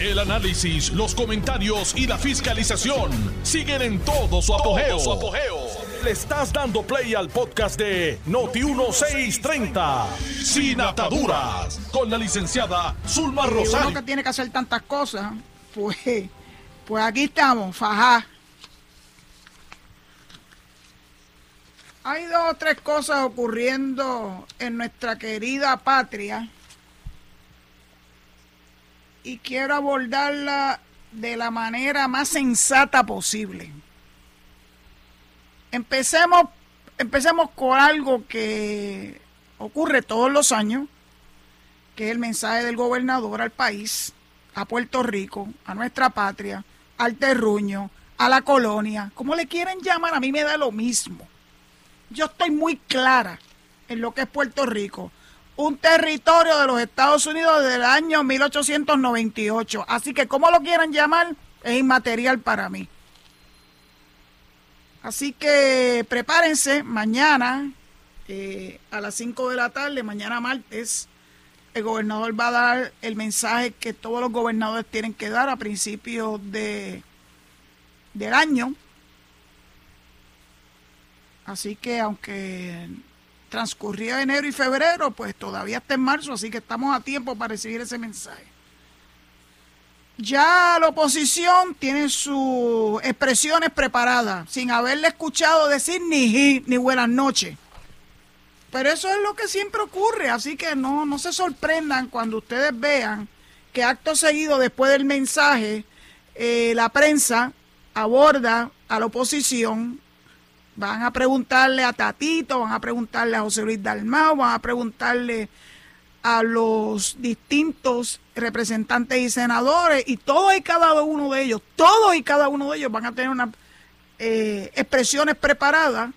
El análisis, los comentarios y la fiscalización siguen en todo su apogeo. Le estás dando play al podcast de Noti1630, Sin Ataduras, con la licenciada Zulma Rosario. uno que tiene que hacer tantas cosas, pues, pues aquí estamos, fajá. Hay dos o tres cosas ocurriendo en nuestra querida patria y quiero abordarla de la manera más sensata posible. Empecemos, empecemos con algo que ocurre todos los años, que es el mensaje del gobernador al país, a Puerto Rico, a nuestra patria, al terruño, a la colonia, como le quieren llamar, a mí me da lo mismo. Yo estoy muy clara en lo que es Puerto Rico, un territorio de los Estados Unidos del año 1898, así que como lo quieran llamar, es inmaterial para mí. Así que prepárense, mañana eh, a las 5 de la tarde, mañana martes, el gobernador va a dar el mensaje que todos los gobernadores tienen que dar a principios de, del año. Así que aunque transcurrió enero y febrero, pues todavía está en marzo, así que estamos a tiempo para recibir ese mensaje. Ya la oposición tiene sus expresiones preparadas, sin haberle escuchado decir ni ni buenas noches. Pero eso es lo que siempre ocurre, así que no, no se sorprendan cuando ustedes vean que acto seguido después del mensaje, eh, la prensa aborda a la oposición, van a preguntarle a Tatito, van a preguntarle a José Luis Dalmau, van a preguntarle a los distintos representantes y senadores, y todos y cada uno de ellos, todos y cada uno de ellos van a tener unas eh, expresiones preparadas.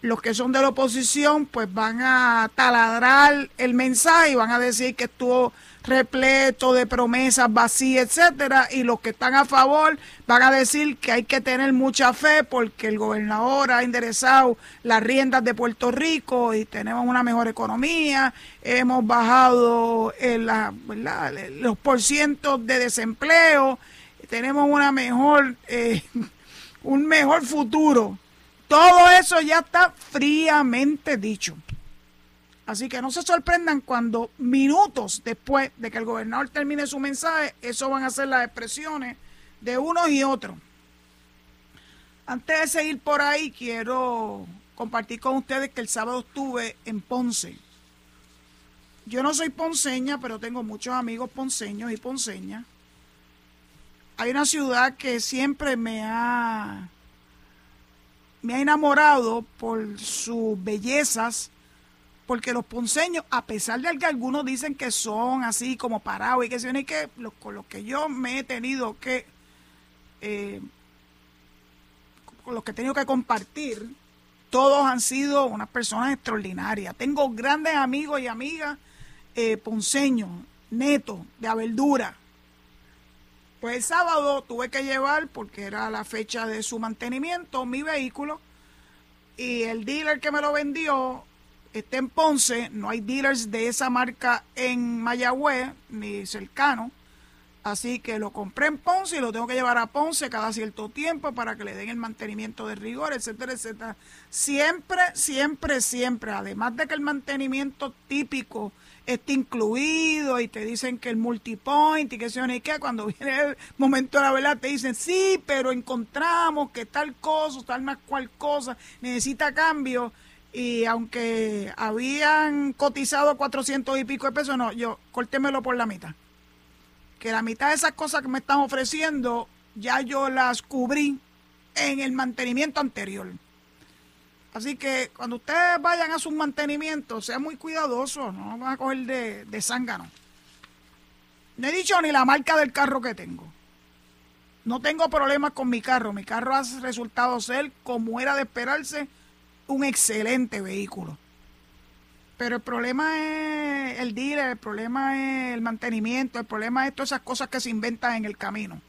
Los que son de la oposición pues van a taladrar el mensaje y van a decir que estuvo repleto de promesas vacías, etcétera, y los que están a favor van a decir que hay que tener mucha fe porque el gobernador ha enderezado las riendas de Puerto Rico y tenemos una mejor economía, hemos bajado en la, ¿verdad? los de desempleo, tenemos una mejor eh, un mejor futuro. Todo eso ya está fríamente dicho. Así que no se sorprendan cuando minutos después de que el gobernador termine su mensaje, eso van a ser las expresiones de unos y otros. Antes de seguir por ahí, quiero compartir con ustedes que el sábado estuve en Ponce. Yo no soy ponceña, pero tengo muchos amigos ponceños y ponceñas. Hay una ciudad que siempre me ha me ha enamorado por sus bellezas, porque los ponceños, a pesar de que algunos dicen que son así como parados y que se que con los que yo me he tenido que, eh, con los que he tenido que compartir, todos han sido unas personas extraordinarias. Tengo grandes amigos y amigas eh, ponceños, netos, de Abeldura. Pues el sábado tuve que llevar, porque era la fecha de su mantenimiento, mi vehículo. Y el dealer que me lo vendió está en Ponce. No hay dealers de esa marca en Mayagüez, ni cercano. Así que lo compré en Ponce y lo tengo que llevar a Ponce cada cierto tiempo para que le den el mantenimiento de rigor, etcétera, etcétera. Siempre, siempre, siempre, además de que el mantenimiento típico está incluido y te dicen que el multipoint y que se y que cuando viene el momento de la verdad te dicen sí, pero encontramos que tal cosa, tal más cual cosa necesita cambio y aunque habían cotizado 400 y pico de pesos, no, yo córtemelo por la mitad. Que la mitad de esas cosas que me están ofreciendo ya yo las cubrí en el mantenimiento anterior. Así que cuando ustedes vayan a sus mantenimientos, sean muy cuidadosos, no van a coger de, de zángano. No he dicho ni la marca del carro que tengo. No tengo problemas con mi carro. Mi carro ha resultado ser, como era de esperarse, un excelente vehículo. Pero el problema es el dealer, el problema es el mantenimiento, el problema es todas esas cosas que se inventan en el camino.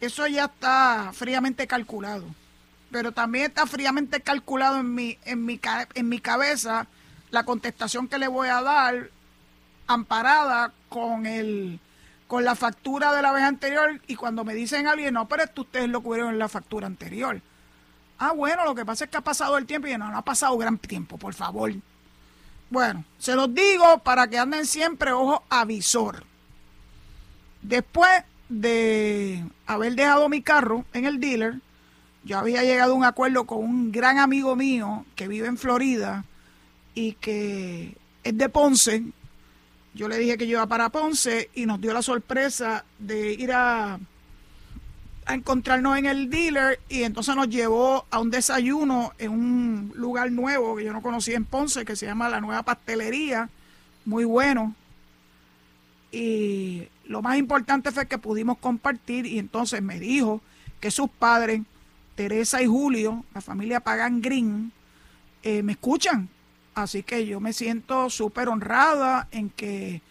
Eso ya está fríamente calculado pero también está fríamente calculado en mi, en mi, en mi cabeza la contestación que le voy a dar amparada con el con la factura de la vez anterior y cuando me dicen alguien, no, pero esto ustedes lo cubrieron en la factura anterior. Ah, bueno, lo que pasa es que ha pasado el tiempo y no, no ha pasado gran tiempo, por favor. Bueno, se los digo para que anden siempre ojo avisor. Después de haber dejado mi carro en el dealer, yo había llegado a un acuerdo con un gran amigo mío que vive en Florida y que es de Ponce. Yo le dije que yo iba para Ponce y nos dio la sorpresa de ir a, a encontrarnos en el dealer y entonces nos llevó a un desayuno en un lugar nuevo que yo no conocía en Ponce que se llama La Nueva Pastelería, muy bueno. Y lo más importante fue que pudimos compartir y entonces me dijo que sus padres Teresa y Julio, la familia Pagan Green, eh, me escuchan. Así que yo me siento súper honrada en que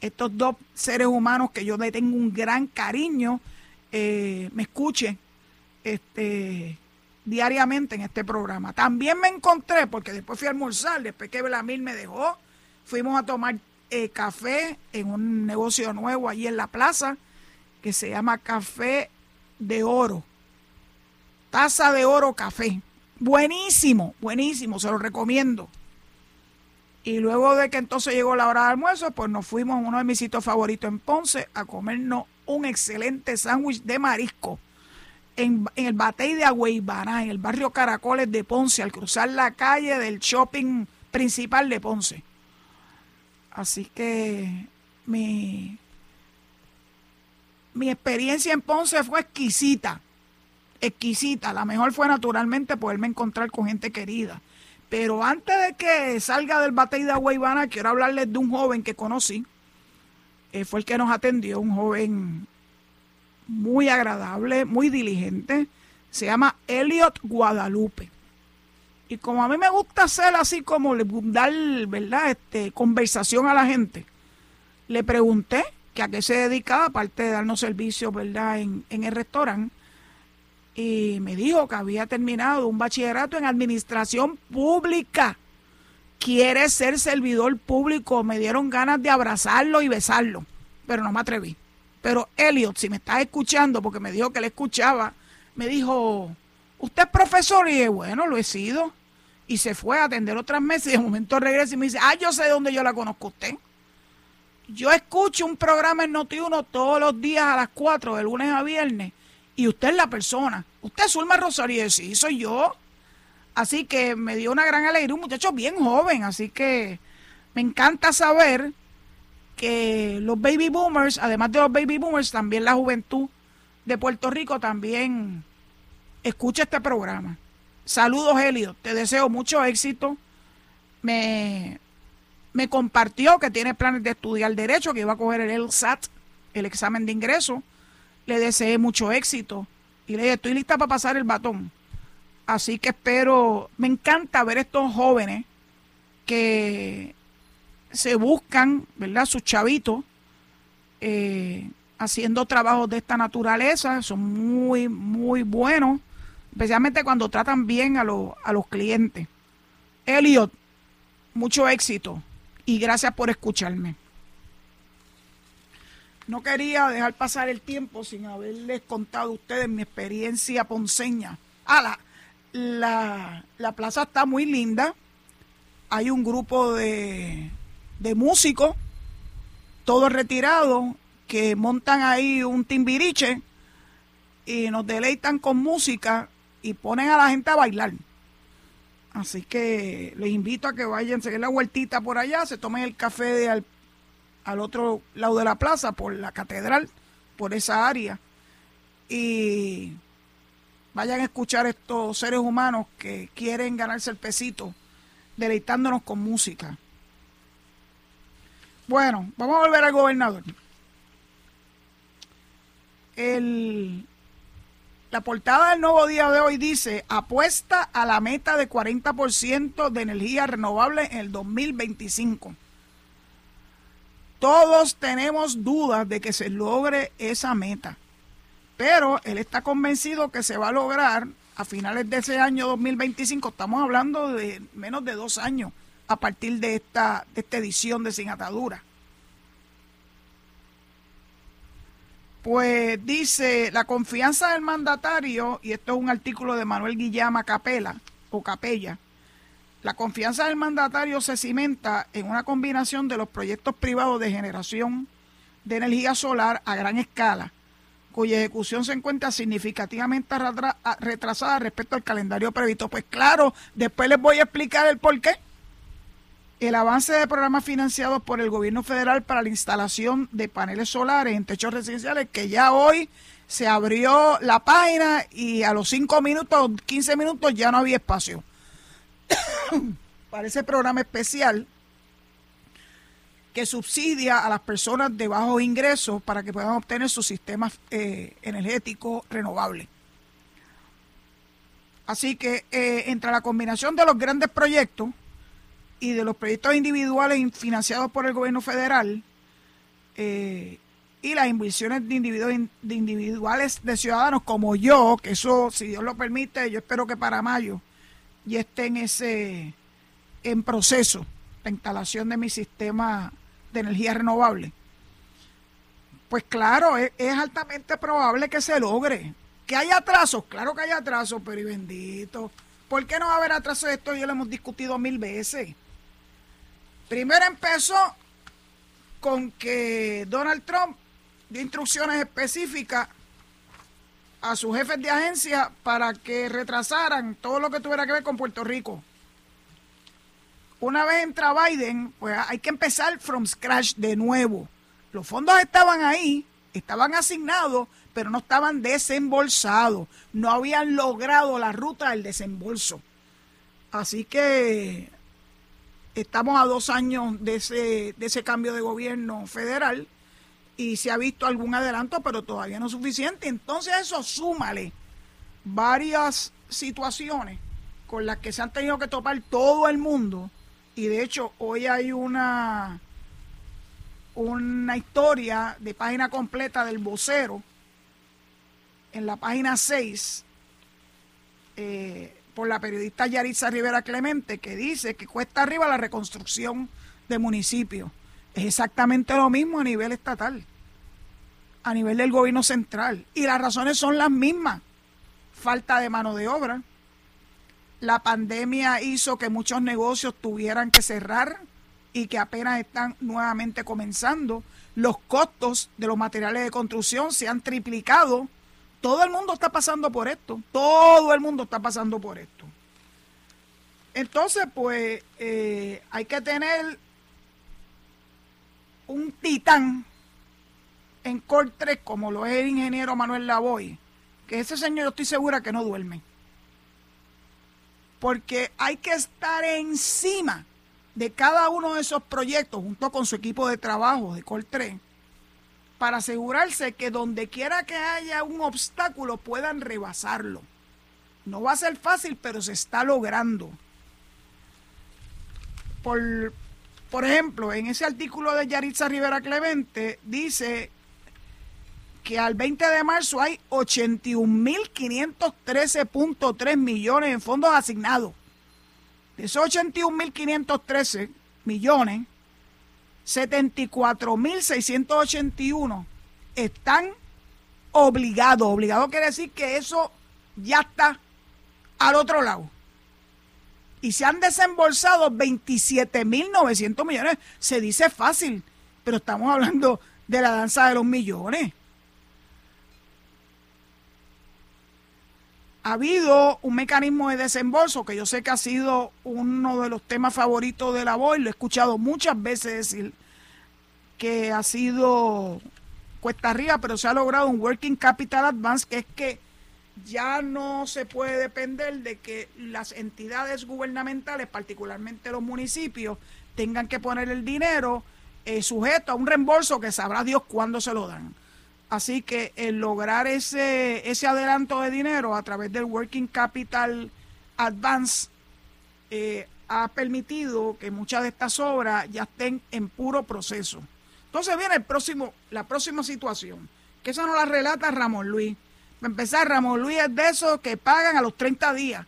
estos dos seres humanos que yo le tengo un gran cariño eh, me escuchen este, diariamente en este programa. También me encontré, porque después fui a almorzar, después que Belamil me dejó, fuimos a tomar eh, café en un negocio nuevo allí en la plaza que se llama Café de Oro Taza de oro café. Buenísimo, buenísimo, se lo recomiendo. Y luego de que entonces llegó la hora de almuerzo, pues nos fuimos a uno de mis sitios favoritos en Ponce a comernos un excelente sándwich de marisco en, el Batey de Agüeybaná, en el barrio Caracoles de Ponce, al cruzar la calle del shopping principal de Ponce. Así que mi, mi experiencia en Ponce fue exquisita exquisita. La mejor fue naturalmente poderme encontrar con gente querida. Pero antes de que salga del batey de Aguaybana, quiero hablarles de un joven que conocí. Eh, fue el que nos atendió, un joven muy agradable, muy diligente. Se llama Elliot Guadalupe. Y como a mí me gusta hacer así como dar, ¿verdad? Este, conversación a la gente, le pregunté que a qué se dedicaba, aparte de darnos servicios, ¿verdad? En, en el restaurante y me dijo que había terminado un bachillerato en administración pública. Quiere ser servidor público. Me dieron ganas de abrazarlo y besarlo, pero no me atreví. Pero Elliot, si me estás escuchando, porque me dijo que le escuchaba, me dijo, ¿usted es profesor? Y dije, bueno, lo he sido. Y se fue a atender otras meses y de momento regresa y me dice, ah, yo sé dónde yo la conozco usted. Yo escucho un programa en Noti1 todos los días a las 4, de lunes a viernes y usted es la persona. Usted es Zulma Rosario, sí, soy yo. Así que me dio una gran alegría, un muchacho bien joven, así que me encanta saber que los baby boomers, además de los baby boomers, también la juventud de Puerto Rico también escucha este programa. Saludos, Helio, te deseo mucho éxito. Me, me compartió que tiene planes de estudiar Derecho, que iba a coger el LSAT, el examen de ingreso le deseé mucho éxito y le dije, estoy lista para pasar el batón. Así que espero, me encanta ver estos jóvenes que se buscan, ¿verdad? Sus chavitos eh, haciendo trabajos de esta naturaleza, son muy, muy buenos, especialmente cuando tratan bien a, a los clientes. Elliot, mucho éxito y gracias por escucharme no quería dejar pasar el tiempo sin haberles contado a ustedes mi experiencia ponceña. Ah, la, la, plaza está muy linda. Hay un grupo de, de músicos, todos retirados, que montan ahí un timbiriche y nos deleitan con música y ponen a la gente a bailar. Así que les invito a que vayan, se den la vueltita por allá, se tomen el café de, al, al otro lado de la plaza, por la catedral, por esa área. Y vayan a escuchar estos seres humanos que quieren ganarse el pesito, deleitándonos con música. Bueno, vamos a volver al gobernador. El, la portada del nuevo día de hoy dice, apuesta a la meta de 40% de energía renovable en el 2025. Todos tenemos dudas de que se logre esa meta, pero él está convencido que se va a lograr a finales de ese año 2025. Estamos hablando de menos de dos años a partir de esta, de esta edición de Sin Atadura. Pues dice, la confianza del mandatario, y esto es un artículo de Manuel Guillama Capela, o Capella, la confianza del mandatario se cimenta en una combinación de los proyectos privados de generación de energía solar a gran escala, cuya ejecución se encuentra significativamente retrasada respecto al calendario previsto. Pues claro, después les voy a explicar el por qué el avance de programas financiados por el gobierno federal para la instalación de paneles solares en techos residenciales, que ya hoy se abrió la página y a los 5 minutos, 15 minutos ya no había espacio. para ese programa especial que subsidia a las personas de bajos ingresos para que puedan obtener su sistema eh, energético renovable. Así que eh, entre la combinación de los grandes proyectos, y de los proyectos individuales financiados por el gobierno federal eh, y las inversiones de, individuos, de individuales de ciudadanos como yo, que eso, si Dios lo permite, yo espero que para mayo ya esté en ese en proceso la instalación de mi sistema de energía renovable. Pues claro, es, es altamente probable que se logre. Que haya atrasos, claro que hay atrasos, pero y bendito. ¿Por qué no va a haber atrasos? Esto ya lo hemos discutido mil veces. Primero empezó con que Donald Trump dio instrucciones específicas a sus jefes de agencia para que retrasaran todo lo que tuviera que ver con Puerto Rico. Una vez entra Biden, pues hay que empezar from scratch de nuevo. Los fondos estaban ahí, estaban asignados, pero no estaban desembolsados. No habían logrado la ruta del desembolso. Así que Estamos a dos años de ese, de ese cambio de gobierno federal y se ha visto algún adelanto, pero todavía no suficiente. Entonces eso súmale varias situaciones con las que se han tenido que topar todo el mundo. Y de hecho hoy hay una, una historia de página completa del vocero en la página 6. Eh, por la periodista Yaritza Rivera Clemente, que dice que cuesta arriba la reconstrucción de municipios. Es exactamente lo mismo a nivel estatal, a nivel del gobierno central. Y las razones son las mismas. Falta de mano de obra. La pandemia hizo que muchos negocios tuvieran que cerrar y que apenas están nuevamente comenzando. Los costos de los materiales de construcción se han triplicado todo el mundo está pasando por esto. Todo el mundo está pasando por esto. Entonces, pues, eh, hay que tener un titán en Cortres como lo es el ingeniero Manuel Lavoy, que ese señor yo estoy segura que no duerme. Porque hay que estar encima de cada uno de esos proyectos junto con su equipo de trabajo de Cortres para asegurarse que donde quiera que haya un obstáculo puedan rebasarlo. No va a ser fácil, pero se está logrando. Por, por ejemplo, en ese artículo de Yaritza Rivera Clemente dice que al 20 de marzo hay 81.513.3 millones en fondos asignados. De esos 81.513 millones, 74.681 están obligados. Obligado quiere decir que eso ya está al otro lado. Y se han desembolsado 27.900 millones. Se dice fácil, pero estamos hablando de la danza de los millones. Ha habido un mecanismo de desembolso que yo sé que ha sido uno de los temas favoritos de la voz, lo he escuchado muchas veces decir que ha sido cuesta arriba, pero se ha logrado un Working Capital Advance, que es que ya no se puede depender de que las entidades gubernamentales, particularmente los municipios, tengan que poner el dinero eh, sujeto a un reembolso que sabrá Dios cuándo se lo dan. Así que el lograr ese, ese adelanto de dinero a través del Working Capital Advance eh, ha permitido que muchas de estas obras ya estén en puro proceso. Entonces viene el próximo, la próxima situación, que eso no la relata Ramón Luis. Para empezar, Ramón Luis es de esos que pagan a los 30 días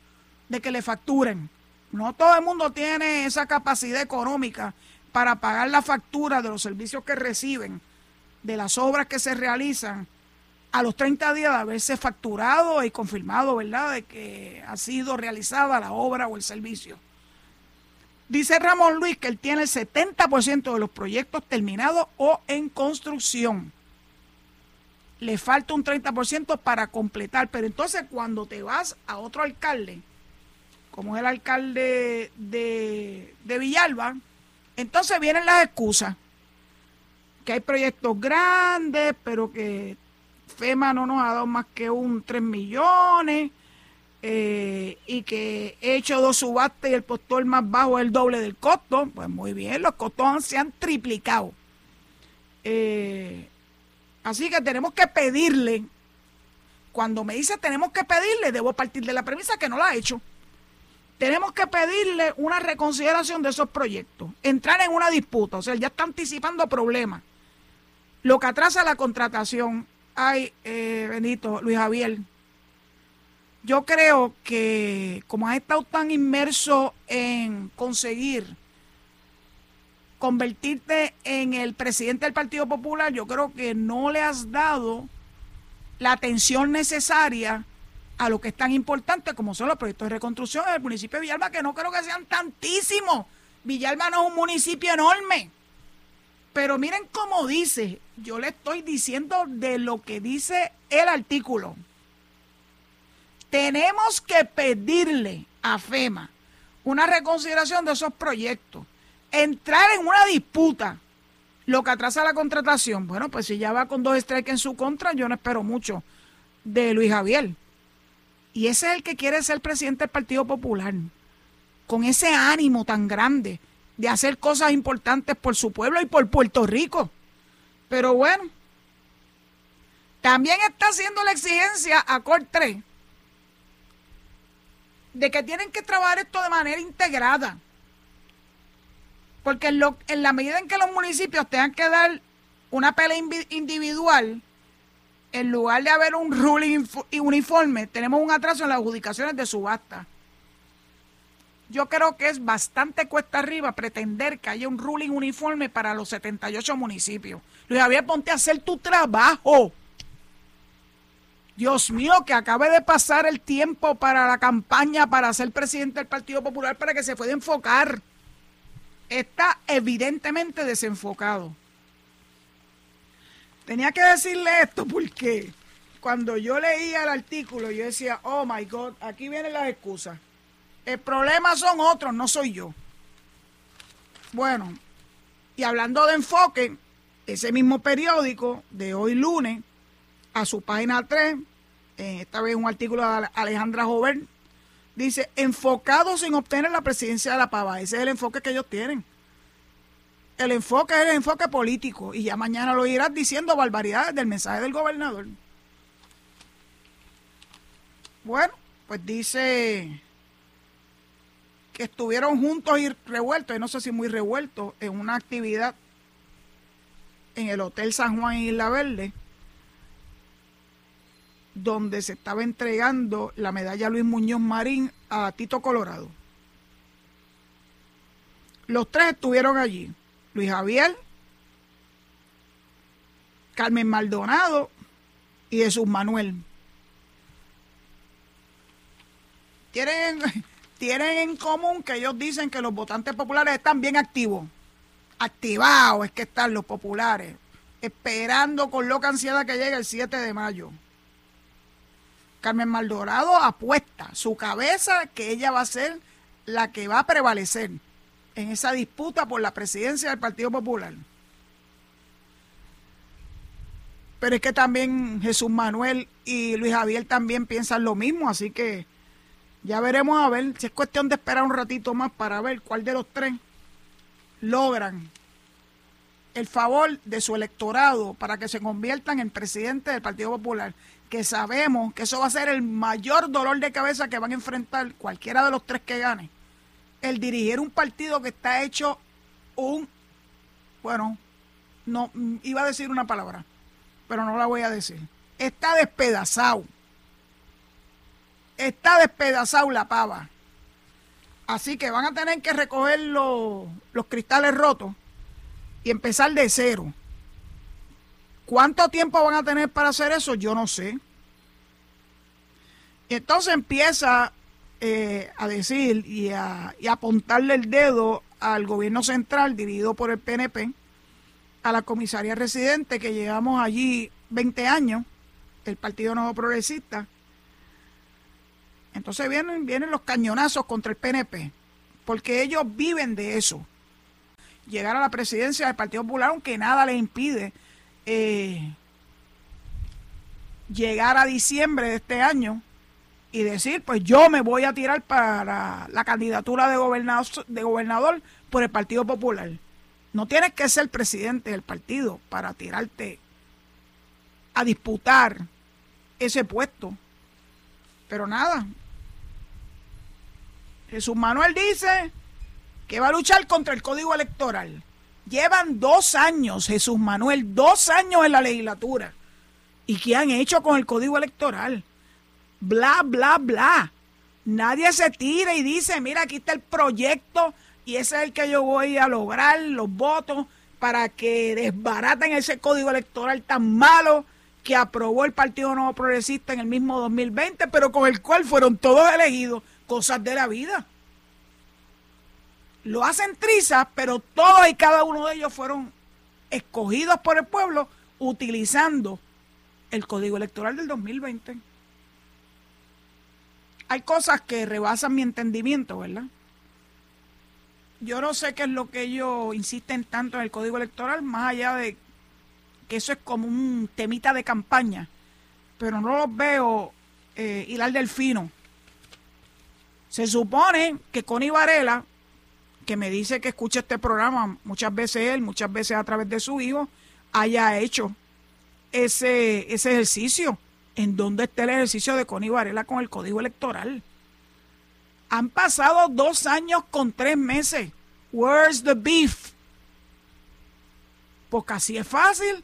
de que le facturen. No todo el mundo tiene esa capacidad económica para pagar la factura de los servicios que reciben de las obras que se realizan a los 30 días de haberse facturado y confirmado, ¿verdad?, de que ha sido realizada la obra o el servicio. Dice Ramón Luis que él tiene el 70% de los proyectos terminados o en construcción. Le falta un 30% para completar, pero entonces cuando te vas a otro alcalde, como es el alcalde de, de Villalba, entonces vienen las excusas. Que hay proyectos grandes, pero que FEMA no nos ha dado más que un 3 millones eh, y que he hecho dos subastas y el postor más bajo es el doble del costo. Pues muy bien, los costos se han triplicado. Eh, así que tenemos que pedirle, cuando me dice tenemos que pedirle, debo partir de la premisa que no lo ha hecho. Tenemos que pedirle una reconsideración de esos proyectos, entrar en una disputa, o sea, ya está anticipando problemas. Lo que atrasa la contratación, ay, eh, Benito, Luis Javier, yo creo que como has estado tan inmerso en conseguir convertirte en el presidente del Partido Popular, yo creo que no le has dado la atención necesaria a lo que es tan importante como son los proyectos de reconstrucción del municipio de Villalba, que no creo que sean tantísimos. Villalba no es un municipio enorme. Pero miren cómo dice, yo le estoy diciendo de lo que dice el artículo. Tenemos que pedirle a FEMA una reconsideración de esos proyectos, entrar en una disputa, lo que atrasa la contratación. Bueno, pues si ya va con dos strikes en su contra, yo no espero mucho de Luis Javier. Y ese es el que quiere ser presidente del Partido Popular, con ese ánimo tan grande de hacer cosas importantes por su pueblo y por Puerto Rico. Pero bueno, también está haciendo la exigencia a Cor 3 de que tienen que trabajar esto de manera integrada. Porque en, lo, en la medida en que los municipios tengan que dar una pelea individual, en lugar de haber un ruling uniforme, tenemos un atraso en las adjudicaciones de subasta yo creo que es bastante cuesta arriba pretender que haya un ruling uniforme para los 78 municipios. Luis Javier, ponte a hacer tu trabajo. Dios mío, que acabe de pasar el tiempo para la campaña para ser presidente del Partido Popular para que se pueda enfocar. Está evidentemente desenfocado. Tenía que decirle esto porque cuando yo leía el artículo yo decía, oh my God, aquí vienen las excusas. El problema son otros, no soy yo. Bueno, y hablando de enfoque, ese mismo periódico de hoy lunes, a su página 3, esta vez un artículo de Alejandra Joven, dice, enfocados en obtener la presidencia de la Pava. Ese es el enfoque que ellos tienen. El enfoque es el enfoque político y ya mañana lo irás diciendo barbaridades del mensaje del gobernador. Bueno, pues dice que estuvieron juntos y revueltos, y no sé si muy revueltos, en una actividad en el Hotel San Juan Isla Verde, donde se estaba entregando la medalla Luis Muñoz Marín a Tito Colorado. Los tres estuvieron allí. Luis Javier, Carmen Maldonado y Jesús Manuel. Tienen tienen en común que ellos dicen que los votantes populares están bien activos. Activados es que están los populares, esperando con loca ansiedad que llegue el 7 de mayo. Carmen Maldorado apuesta su cabeza que ella va a ser la que va a prevalecer en esa disputa por la presidencia del Partido Popular. Pero es que también Jesús Manuel y Luis Javier también piensan lo mismo, así que ya veremos a ver si es cuestión de esperar un ratito más para ver cuál de los tres logran el favor de su electorado para que se conviertan en presidente del Partido Popular, que sabemos que eso va a ser el mayor dolor de cabeza que van a enfrentar cualquiera de los tres que gane. El dirigir un partido que está hecho un, bueno, no iba a decir una palabra, pero no la voy a decir. Está despedazado está despedazado la pava. Así que van a tener que recoger los, cristales rotos y empezar de cero. ¿Cuánto tiempo van a tener para hacer eso? Yo no sé. Entonces empieza eh, a decir y a, y a apuntarle el dedo al gobierno central dirigido por el PNP, a la comisaría residente que llevamos allí 20 años, el Partido Nuevo Progresista. Entonces vienen, vienen los cañonazos contra el PNP, porque ellos viven de eso. Llegar a la presidencia del Partido Popular, aunque nada les impide eh, llegar a diciembre de este año y decir, pues yo me voy a tirar para la candidatura de gobernador, de gobernador por el Partido Popular. No tienes que ser presidente del partido para tirarte a disputar ese puesto. Pero nada. Jesús Manuel dice que va a luchar contra el código electoral. Llevan dos años, Jesús Manuel, dos años en la legislatura. ¿Y qué han hecho con el código electoral? Bla, bla, bla. Nadie se tira y dice, mira, aquí está el proyecto y ese es el que yo voy a lograr, los votos, para que desbaraten ese código electoral tan malo que aprobó el Partido Nuevo Progresista en el mismo 2020, pero con el cual fueron todos elegidos, cosas de la vida lo hacen trizas, pero todos y cada uno de ellos fueron escogidos por el pueblo utilizando el código electoral del 2020. Hay cosas que rebasan mi entendimiento, ¿verdad? Yo no sé qué es lo que ellos insisten tanto en el código electoral, más allá de que eso es como un temita de campaña, pero no los veo eh, hilar del fino. Se supone que Connie Varela que me dice que escucha este programa, muchas veces él, muchas veces a través de su hijo, haya hecho ese, ese ejercicio. ¿En dónde está el ejercicio de Connie Varela con el código electoral? Han pasado dos años con tres meses. Where's the beef? Porque así es fácil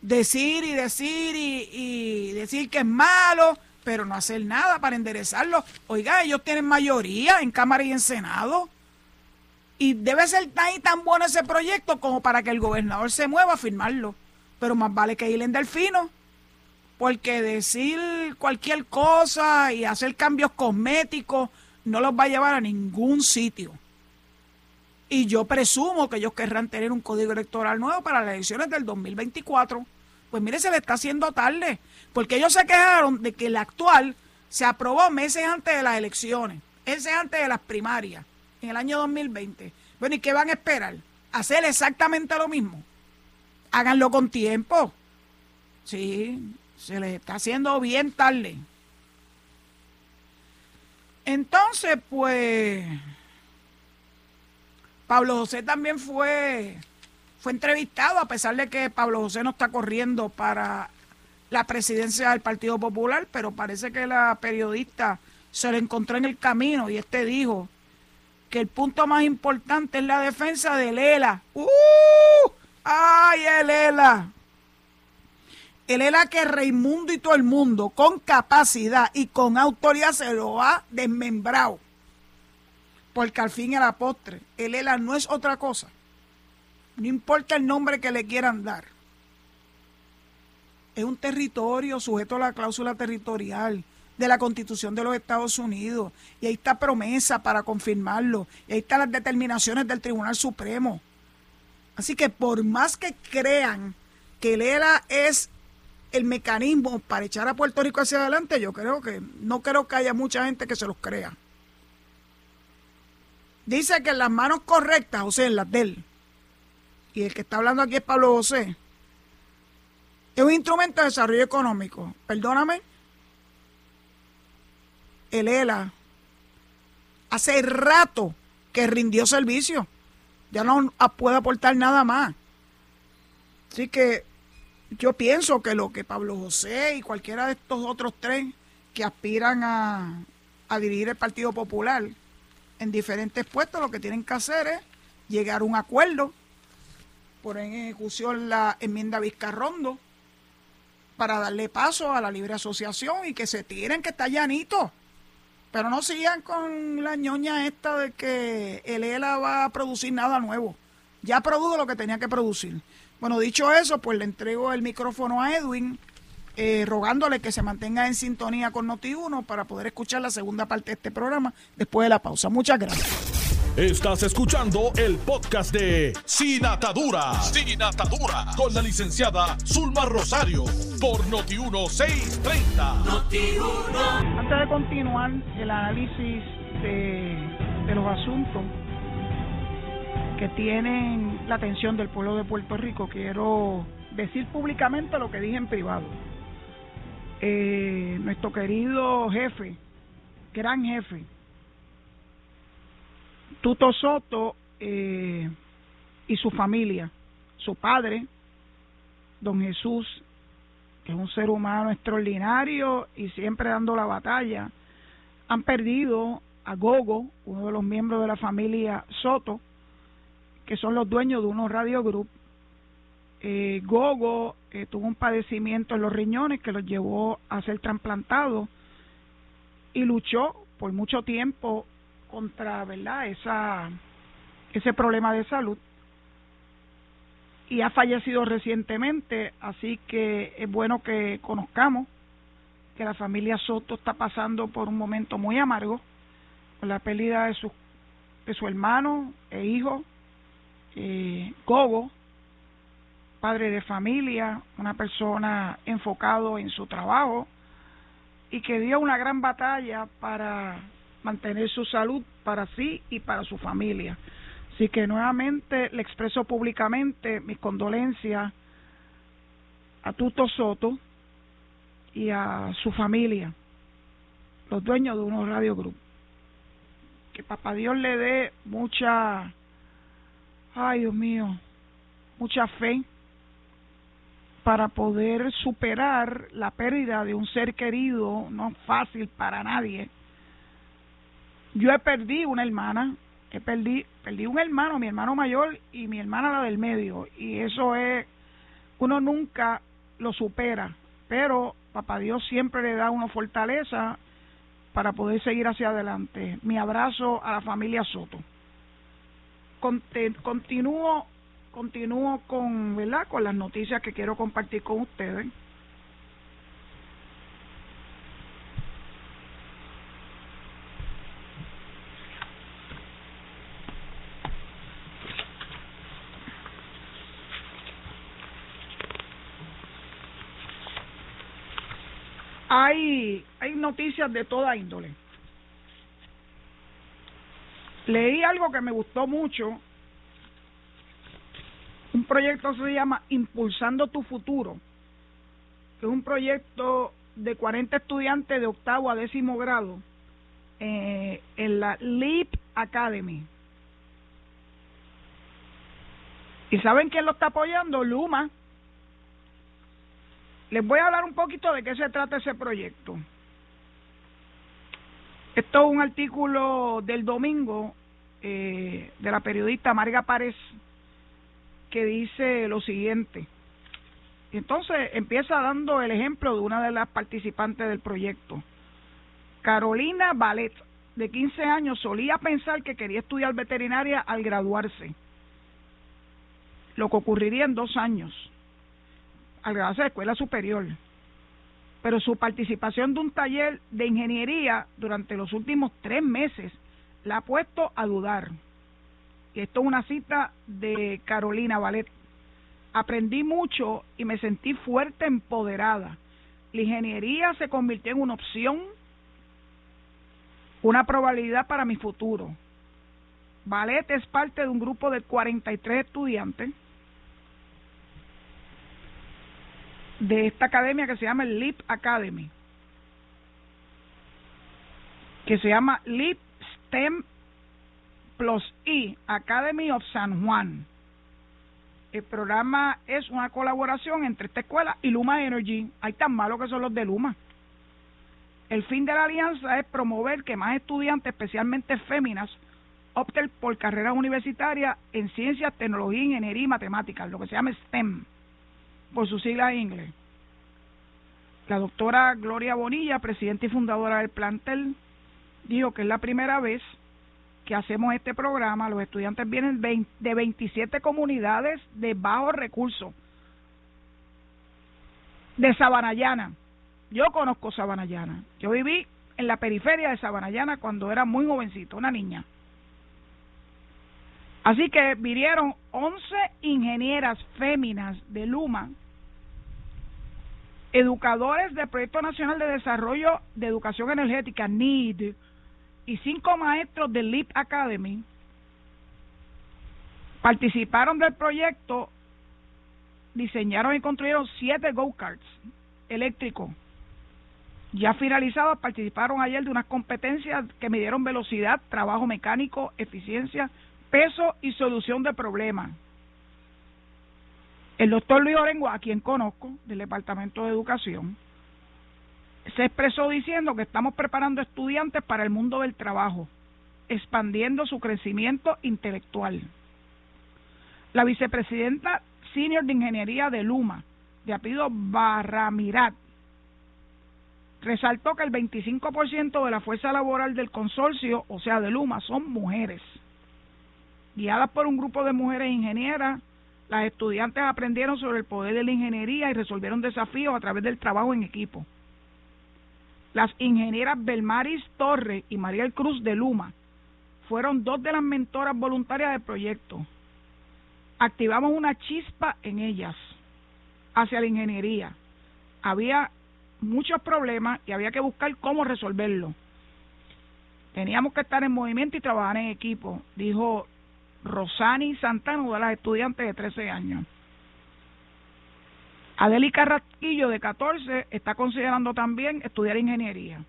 decir y decir y, y decir que es malo, pero no hacer nada para enderezarlo. Oiga, ellos tienen mayoría en Cámara y en Senado. Y debe ser tan y tan bueno ese proyecto como para que el gobernador se mueva a firmarlo. Pero más vale que ir en delfino. Porque decir cualquier cosa y hacer cambios cosméticos no los va a llevar a ningún sitio. Y yo presumo que ellos querrán tener un código electoral nuevo para las elecciones del 2024. Pues mire, se le está haciendo tarde. Porque ellos se quejaron de que el actual se aprobó meses antes de las elecciones, meses antes de las primarias en el año 2020. Bueno, ¿y qué van a esperar? ¿Hacer exactamente lo mismo? Háganlo con tiempo. Sí, se les está haciendo bien tarde. Entonces, pues, Pablo José también fue, fue entrevistado, a pesar de que Pablo José no está corriendo para la presidencia del Partido Popular, pero parece que la periodista se lo encontró en el camino y este dijo que el punto más importante es la defensa de Lela. ¡Uh! ¡Ay, el Lela! El Lela que Raimundo y todo el mundo, con capacidad y con autoridad, se lo ha desmembrado. Porque al fin y a la postre, el ELA no es otra cosa. No importa el nombre que le quieran dar. Es un territorio sujeto a la cláusula territorial de la Constitución de los Estados Unidos. Y ahí está promesa para confirmarlo. Y ahí están las determinaciones del Tribunal Supremo. Así que por más que crean que el ERA es el mecanismo para echar a Puerto Rico hacia adelante, yo creo que no creo que haya mucha gente que se los crea. Dice que en las manos correctas, o sea, en las de él, y el que está hablando aquí es Pablo José, es un instrumento de desarrollo económico. Perdóname, el ELA hace rato que rindió servicio. Ya no puede aportar nada más. Así que yo pienso que lo que Pablo José y cualquiera de estos otros tres que aspiran a, a dirigir el Partido Popular en diferentes puestos, lo que tienen que hacer es llegar a un acuerdo, poner en ejecución la enmienda Vizcarrondo para darle paso a la libre asociación y que se tiren que está llanito. Pero no sigan con la ñoña esta de que el ELA va a producir nada nuevo. Ya produjo lo que tenía que producir. Bueno, dicho eso, pues le entrego el micrófono a Edwin, eh, rogándole que se mantenga en sintonía con Noti1 para poder escuchar la segunda parte de este programa después de la pausa. Muchas gracias. Estás escuchando el podcast de Sin Atadura. Sin Atadura. Con la licenciada Zulma Rosario. Por Noti1630. Noti1. Antes de continuar el análisis de, de los asuntos que tienen la atención del pueblo de Puerto Rico, quiero decir públicamente lo que dije en privado. Eh, nuestro querido jefe, gran jefe, Tuto Soto eh, y su familia, su padre, don Jesús, que es un ser humano extraordinario y siempre dando la batalla, han perdido a Gogo, uno de los miembros de la familia Soto, que son los dueños de unos Radio Group. Eh, Gogo eh, tuvo un padecimiento en los riñones que lo llevó a ser trasplantado y luchó por mucho tiempo contra, ¿verdad? Esa ese problema de salud y ha fallecido recientemente, así que es bueno que conozcamos que la familia Soto está pasando por un momento muy amargo con la pérdida de su de su hermano e hijo eh, Gogo, padre de familia, una persona enfocado en su trabajo y que dio una gran batalla para mantener su salud para sí y para su familia. Así que nuevamente le expreso públicamente mis condolencias a Tuto Soto y a su familia, los dueños de unos Radio Group. Que papá Dios le dé mucha ay Dios mío, mucha fe para poder superar la pérdida de un ser querido, no fácil para nadie. Yo he perdido una hermana, he perdí, perdí un hermano, mi hermano mayor y mi hermana la del medio, y eso es, uno nunca lo supera, pero papá Dios siempre le da una fortaleza para poder seguir hacia adelante. Mi abrazo a la familia Soto. Continúo continúo con verdad con las noticias que quiero compartir con ustedes hay hay noticias de toda índole leí algo que me gustó mucho. Un proyecto se llama Impulsando tu Futuro, que es un proyecto de 40 estudiantes de octavo a décimo grado eh, en la LEAP Academy. ¿Y saben quién lo está apoyando? Luma. Les voy a hablar un poquito de qué se trata ese proyecto. Esto es un artículo del domingo eh, de la periodista Marga Párez que dice lo siguiente. Entonces empieza dando el ejemplo de una de las participantes del proyecto. Carolina Ballet, de 15 años, solía pensar que quería estudiar veterinaria al graduarse, lo que ocurriría en dos años, al graduarse de escuela superior pero su participación de un taller de ingeniería durante los últimos tres meses la ha puesto a dudar. Esto es una cita de Carolina Ballet. Aprendí mucho y me sentí fuerte, empoderada. La ingeniería se convirtió en una opción, una probabilidad para mi futuro. Ballet es parte de un grupo de 43 estudiantes de esta academia que se llama LIP Academy, que se llama LIP STEM Plus E Academy of San Juan. El programa es una colaboración entre esta escuela y Luma Energy. Hay tan malos que son los de Luma. El fin de la alianza es promover que más estudiantes, especialmente féminas, opten por carreras universitarias en ciencias, tecnología, ingeniería y matemáticas, lo que se llama STEM por sus siglas en inglés. La doctora Gloria Bonilla, presidenta y fundadora del plantel, dijo que es la primera vez que hacemos este programa, los estudiantes vienen de 27 comunidades de bajos recursos. De Sabanayana. Yo conozco Sabanayana. Yo viví en la periferia de Sabanayana cuando era muy jovencito, una niña. Así que vinieron 11 ingenieras féminas de Luma, educadores del Proyecto Nacional de Desarrollo de Educación Energética, NEED, y cinco maestros del LEAP Academy participaron del proyecto, diseñaron y construyeron siete go-karts eléctricos. Ya finalizados, participaron ayer de unas competencias que midieron velocidad, trabajo mecánico, eficiencia, peso y solución de problemas. El doctor Luis Orengo, a quien conozco, del Departamento de Educación, se expresó diciendo que estamos preparando estudiantes para el mundo del trabajo, expandiendo su crecimiento intelectual. La vicepresidenta senior de ingeniería de Luma, de apellido Barramirat, resaltó que el 25% de la fuerza laboral del consorcio, o sea, de Luma, son mujeres. Guiadas por un grupo de mujeres ingenieras, las estudiantes aprendieron sobre el poder de la ingeniería y resolvieron desafíos a través del trabajo en equipo. Las ingenieras Belmaris Torres y Mariel Cruz de Luma fueron dos de las mentoras voluntarias del proyecto. Activamos una chispa en ellas hacia la ingeniería. Había muchos problemas y había que buscar cómo resolverlo. Teníamos que estar en movimiento y trabajar en equipo, dijo Rosani Santana, una de las estudiantes de 13 años. Adeli Carrasquillo, de 14, está considerando también estudiar ingeniería.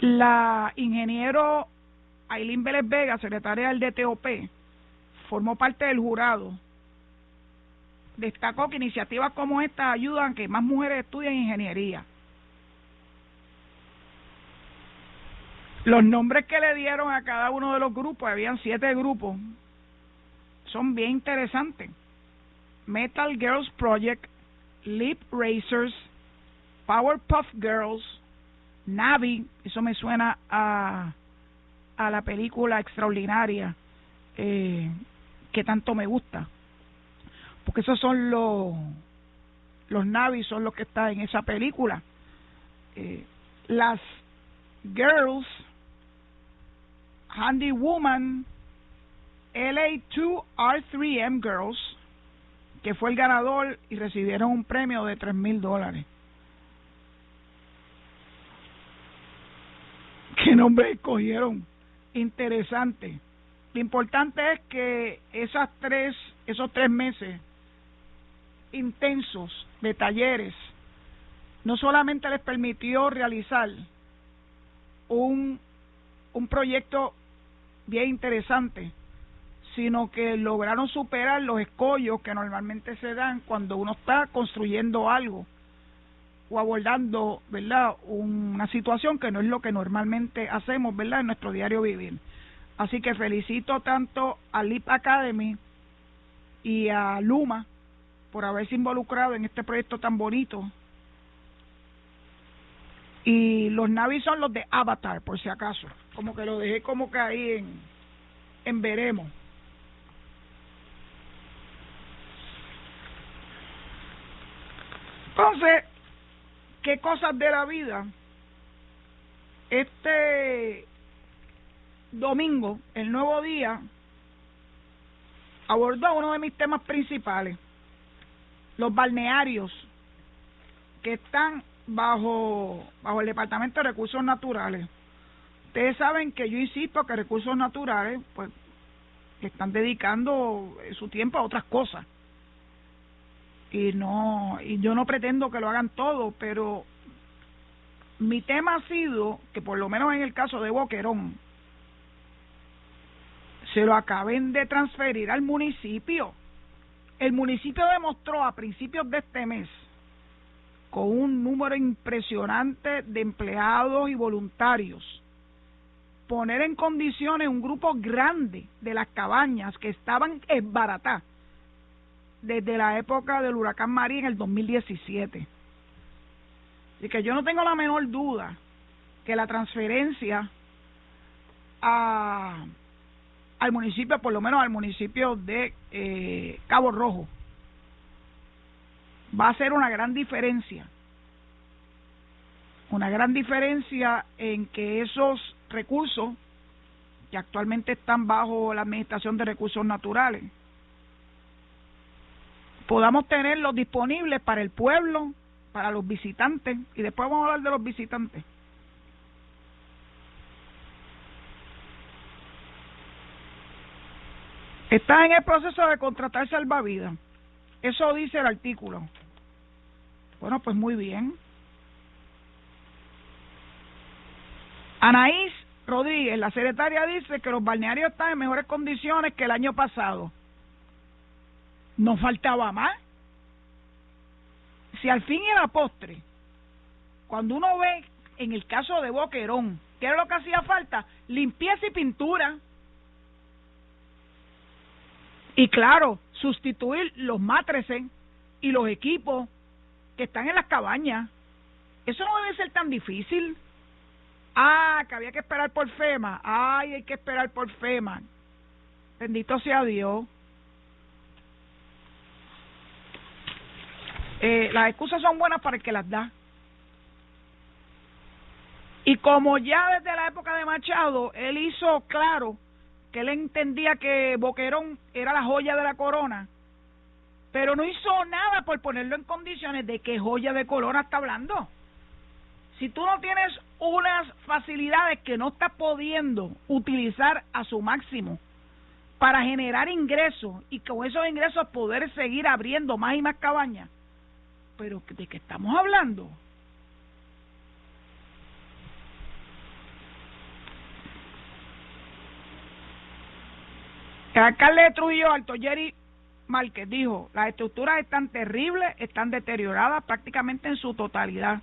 La ingeniero Ailín Vélez Vega, secretaria del DTOP, formó parte del jurado. Destacó que iniciativas como esta ayudan a que más mujeres estudien ingeniería. Los nombres que le dieron a cada uno de los grupos, habían siete grupos, son bien interesantes. Metal Girls Project, Leap Racers, Powerpuff Girls, Navi, eso me suena a, a la película extraordinaria eh, que tanto me gusta, porque esos son los los Navi son los que están en esa película. Eh, las Girls, Handy Woman, LA2R3M Girls, que fue el ganador y recibieron un premio de tres mil dólares. ¿Qué nombre escogieron? Interesante. Lo importante es que esas tres, esos tres meses intensos de talleres no solamente les permitió realizar un, un proyecto bien interesante, sino que lograron superar los escollos que normalmente se dan cuando uno está construyendo algo o abordando, ¿verdad?, una situación que no es lo que normalmente hacemos, ¿verdad?, en nuestro diario vivir. Así que felicito tanto a LIP Academy y a Luma por haberse involucrado en este proyecto tan bonito. Y los Navi son los de Avatar, por si acaso. Como que lo dejé como que ahí en, en veremos. Entonces, ¿qué cosas de la vida? Este domingo, el nuevo día, abordó uno de mis temas principales, los balnearios que están bajo, bajo el Departamento de Recursos Naturales. Ustedes saben que yo insisto que recursos naturales, pues, están dedicando su tiempo a otras cosas y no y yo no pretendo que lo hagan todo, pero mi tema ha sido que por lo menos en el caso de Boquerón se lo acaben de transferir al municipio. El municipio demostró a principios de este mes con un número impresionante de empleados y voluntarios poner en condiciones un grupo grande de las cabañas que estaban esbaratadas desde la época del huracán María en el 2017. Y que yo no tengo la menor duda que la transferencia a, al municipio, por lo menos al municipio de eh, Cabo Rojo. Va a ser una gran diferencia. Una gran diferencia en que esos recursos que actualmente están bajo la Administración de Recursos Naturales podamos tenerlos disponibles para el pueblo, para los visitantes, y después vamos a hablar de los visitantes. Está en el proceso de contratar salvavidas. Eso dice el artículo. Bueno, pues muy bien. Anaís Rodríguez, la secretaria, dice que los balnearios están en mejores condiciones que el año pasado. No faltaba más. Si al fin y a la postre, cuando uno ve en el caso de Boquerón, ¿qué era lo que hacía falta? Limpieza y pintura. Y claro, sustituir los matres y los equipos que están en las cabañas. Eso no debe ser tan difícil. Ah, que había que esperar por FEMA. Ay, hay que esperar por FEMA. Bendito sea Dios. Eh, las excusas son buenas para el que las da. Y como ya desde la época de Machado, él hizo claro que él entendía que Boquerón era la joya de la corona, pero no hizo nada por ponerlo en condiciones de que joya de corona está hablando. Si tú no tienes unas facilidades que no estás pudiendo utilizar a su máximo para generar ingresos y con esos ingresos poder seguir abriendo más y más cabañas, pero ¿de qué estamos hablando? El alcalde de Trujillo Alto, Jerry Márquez, dijo, las estructuras están terribles, están deterioradas prácticamente en su totalidad.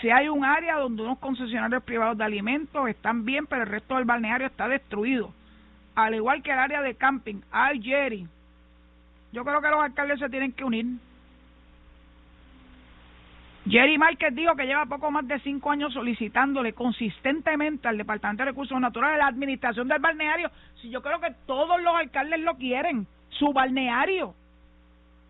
Si hay un área donde unos concesionarios privados de alimentos están bien, pero el resto del balneario está destruido. Al igual que el área de camping. Ay, Jerry. Yo creo que los alcaldes se tienen que unir. Jerry Márquez dijo que lleva poco más de cinco años solicitándole consistentemente al Departamento de Recursos Naturales la administración del balneario. Si yo creo que todos los alcaldes lo quieren, su balneario.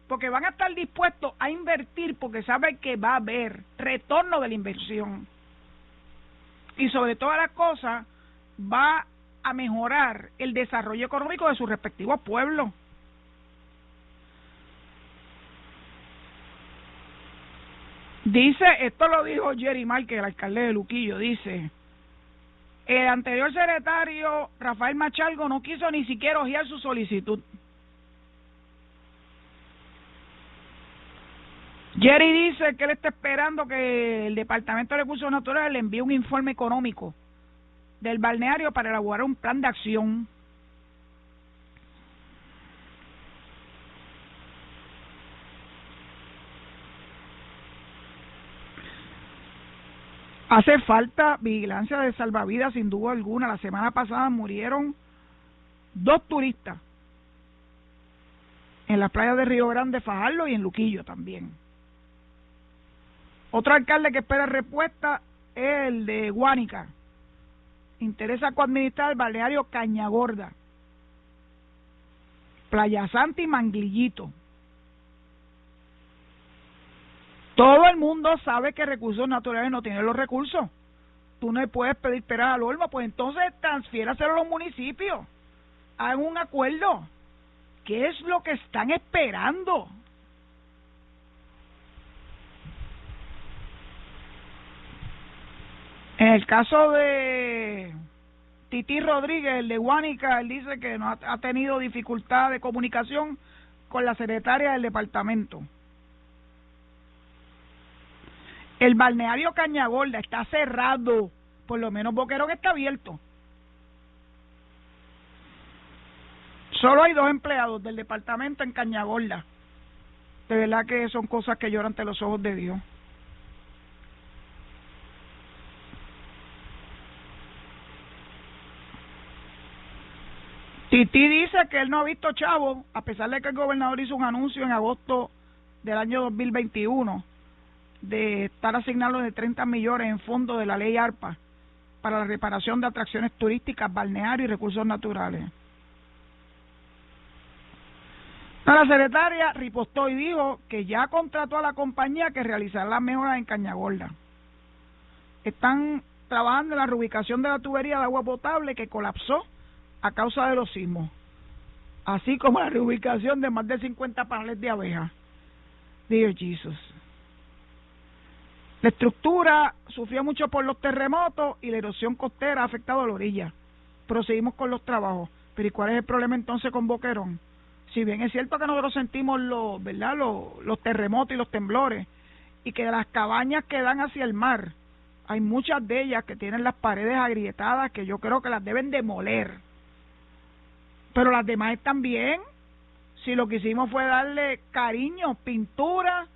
Porque van a estar dispuestos a invertir porque saben que va a haber retorno de la inversión. Y sobre todas las cosas, va a mejorar el desarrollo económico de sus respectivos pueblos. Dice, esto lo dijo Jerry Márquez, el alcalde de Luquillo, dice, el anterior secretario, Rafael Machalgo, no quiso ni siquiera ojear su solicitud. Jerry dice que él está esperando que el Departamento de Recursos Naturales le envíe un informe económico del balneario para elaborar un plan de acción. Hace falta vigilancia de salvavidas sin duda alguna. La semana pasada murieron dos turistas en las playas de Río Grande, Fajardo y en Luquillo también. Otro alcalde que espera respuesta es el de Guánica. Interesa coadministrar el balneario Cañagorda, Playa Santa y Manglillito. Todo el mundo sabe que recursos naturales no tienen los recursos. Tú no puedes pedir peras al olmo, pues entonces transfiéraselo a los municipios. Hagan un acuerdo. ¿Qué es lo que están esperando? En el caso de Titi Rodríguez, el de Guánica, él dice que no ha, ha tenido dificultad de comunicación con la secretaria del departamento. El balneario Cañagorda está cerrado, por lo menos Boquerón está abierto. Solo hay dos empleados del departamento en Cañagorda. De verdad que son cosas que lloran ante los ojos de Dios. Titi dice que él no ha visto chavo, a pesar de que el gobernador hizo un anuncio en agosto del año 2021 de estar asignado de 30 millones en fondo de la ley ARPA para la reparación de atracciones turísticas, balnearios y recursos naturales. La secretaria ripostó y dijo que ya contrató a la compañía que realizará las mejoras en Cañagorda. Están trabajando en la reubicación de la tubería de agua potable que colapsó a causa de los sismos, así como la reubicación de más de 50 paneles de abejas. Dear Jesus. La estructura sufrió mucho por los terremotos y la erosión costera ha afectado a la orilla. Proseguimos con los trabajos. Pero ¿y cuál es el problema entonces con Boquerón? si bien es cierto que nosotros sentimos los, ¿verdad? Los, los terremotos y los temblores, y que las cabañas que dan hacia el mar, hay muchas de ellas que tienen las paredes agrietadas que yo creo que las deben demoler. Pero las demás están bien. Si lo que hicimos fue darle cariño, pintura,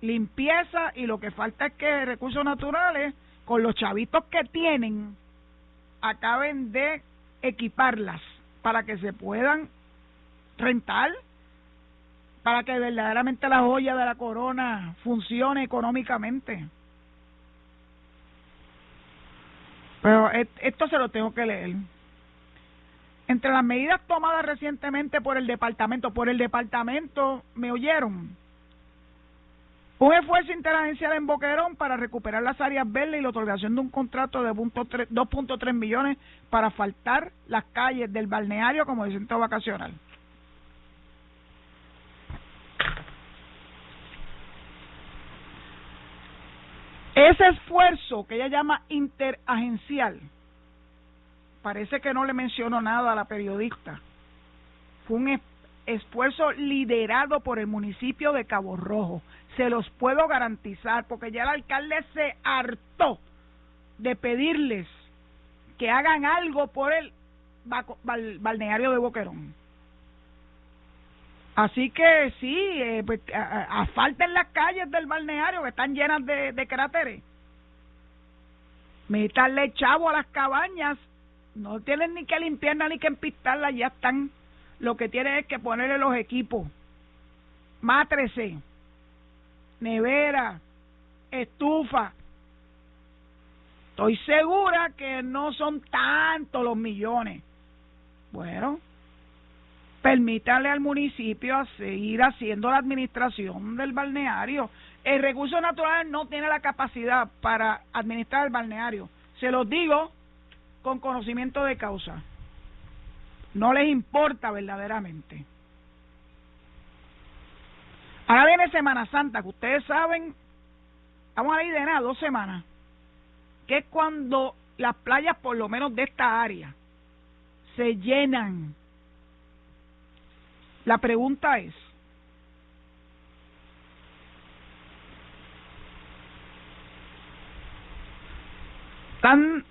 limpieza y lo que falta es que recursos naturales, con los chavitos que tienen, acaben de equiparlas para que se puedan rentar para que verdaderamente la joya de la corona funcione económicamente. Pero esto se lo tengo que leer. Entre las medidas tomadas recientemente por el departamento, por el departamento, ¿me oyeron? Un esfuerzo interagencial en Boquerón para recuperar las áreas verdes y la otorgación de un contrato de 2.3 millones para faltar las calles del balneario como centro vacacional. Ese esfuerzo que ella llama interagencial, parece que no le mencionó nada a la periodista. Fue un esfuerzo liderado por el municipio de Cabo Rojo. Se los puedo garantizar, porque ya el alcalde se hartó de pedirles que hagan algo por el balneario de Boquerón. Así que sí, eh, pues, asfalten las calles del balneario que están llenas de, de cráteres. Métanle chavo a las cabañas. No tienen ni que limpiarlas ni que empistarlas, ya están. Lo que tienen es que ponerle los equipos. Mátrese, nevera, estufa. Estoy segura que no son tantos los millones. Bueno, permítale al municipio a seguir haciendo la administración del balneario. El recurso natural no tiene la capacidad para administrar el balneario. Se los digo con conocimiento de causa. No les importa verdaderamente. Ahora viene Semana Santa, que ustedes saben, vamos a ir de nada, dos semanas, que es cuando las playas, por lo menos de esta área, se llenan la pregunta es, ¿están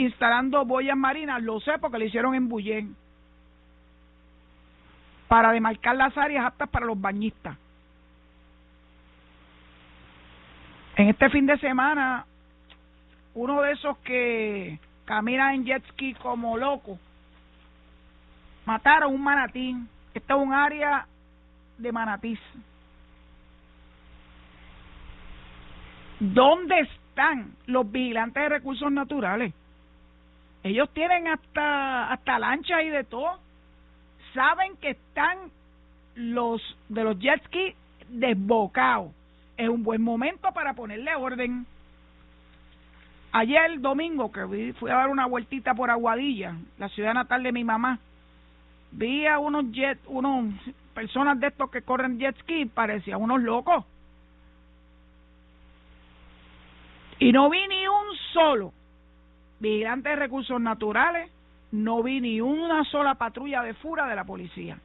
instalando boyas marinas? Lo sé porque lo hicieron en Bullén para demarcar las áreas aptas para los bañistas. En este fin de semana, uno de esos que camina en jet ski como loco, mataron un manatín esta es un área de manatís. ¿Dónde están los vigilantes de recursos naturales? Ellos tienen hasta hasta lancha y de todo. Saben que están los de los jet ski desbocados. Es un buen momento para ponerle orden. Ayer, domingo, que fui a dar una vueltita por Aguadilla, la ciudad natal de mi mamá, vi a unos jet, unos personas de estos que corren jet ski, parecían unos locos. Y no vi ni un solo vigilante de recursos naturales, no vi ni una sola patrulla de fura de la policía.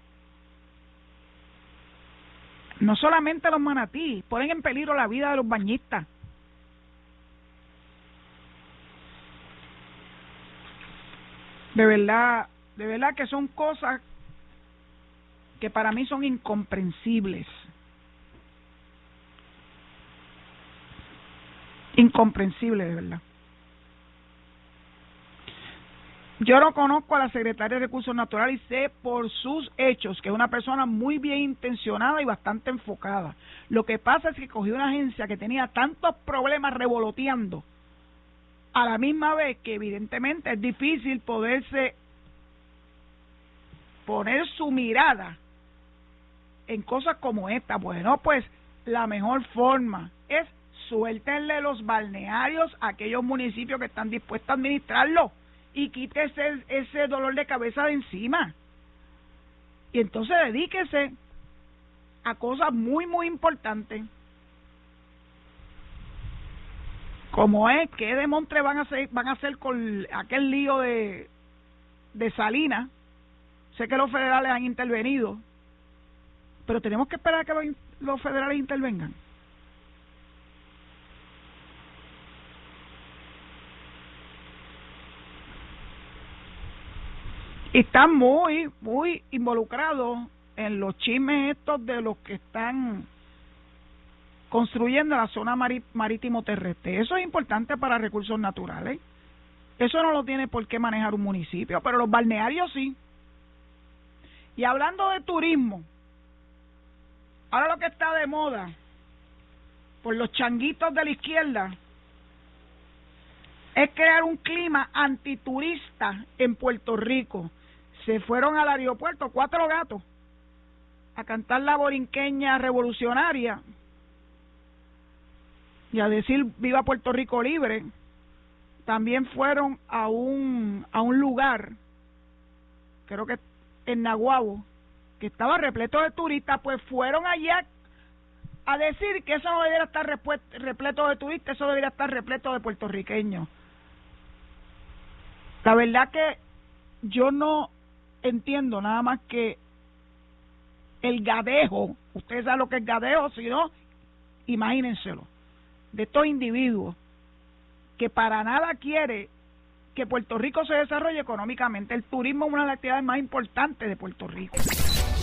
No solamente los manatí, ponen en peligro la vida de los bañistas. De verdad, de verdad que son cosas que para mí son incomprensibles. Incomprensibles, de verdad. Yo no conozco a la secretaria de Recursos Naturales y sé por sus hechos que es una persona muy bien intencionada y bastante enfocada. Lo que pasa es que cogió una agencia que tenía tantos problemas revoloteando A la misma vez que evidentemente es difícil poderse poner su mirada en cosas como esta. Bueno, pues la mejor forma es suéltenle los balnearios a aquellos municipios que están dispuestos a administrarlo y quítese ese dolor de cabeza de encima. Y entonces dedíquese a cosas muy, muy importantes. Como es que de Montre van a hacer, van a hacer con aquel lío de, de Salinas. Sé que los federales han intervenido, pero tenemos que esperar a que los federales intervengan. Están muy, muy involucrados en los chismes estos de los que están construyendo la zona marítimo terrestre. Eso es importante para recursos naturales. Eso no lo tiene por qué manejar un municipio, pero los balnearios sí. Y hablando de turismo, ahora lo que está de moda por los changuitos de la izquierda es crear un clima antiturista en Puerto Rico se fueron al aeropuerto cuatro gatos a cantar la borinqueña revolucionaria y a decir viva Puerto Rico libre. También fueron a un a un lugar creo que en Nahuabo que estaba repleto de turistas pues fueron allá a decir que eso no debería estar repleto de turistas eso debería estar repleto de puertorriqueños. La verdad que yo no entiendo nada más que el gadejo, ustedes saben lo que es gadejo, si no, imagínenselo, de estos individuos que para nada quiere que Puerto Rico se desarrolle económicamente. El turismo es una de las actividades más importantes de Puerto Rico.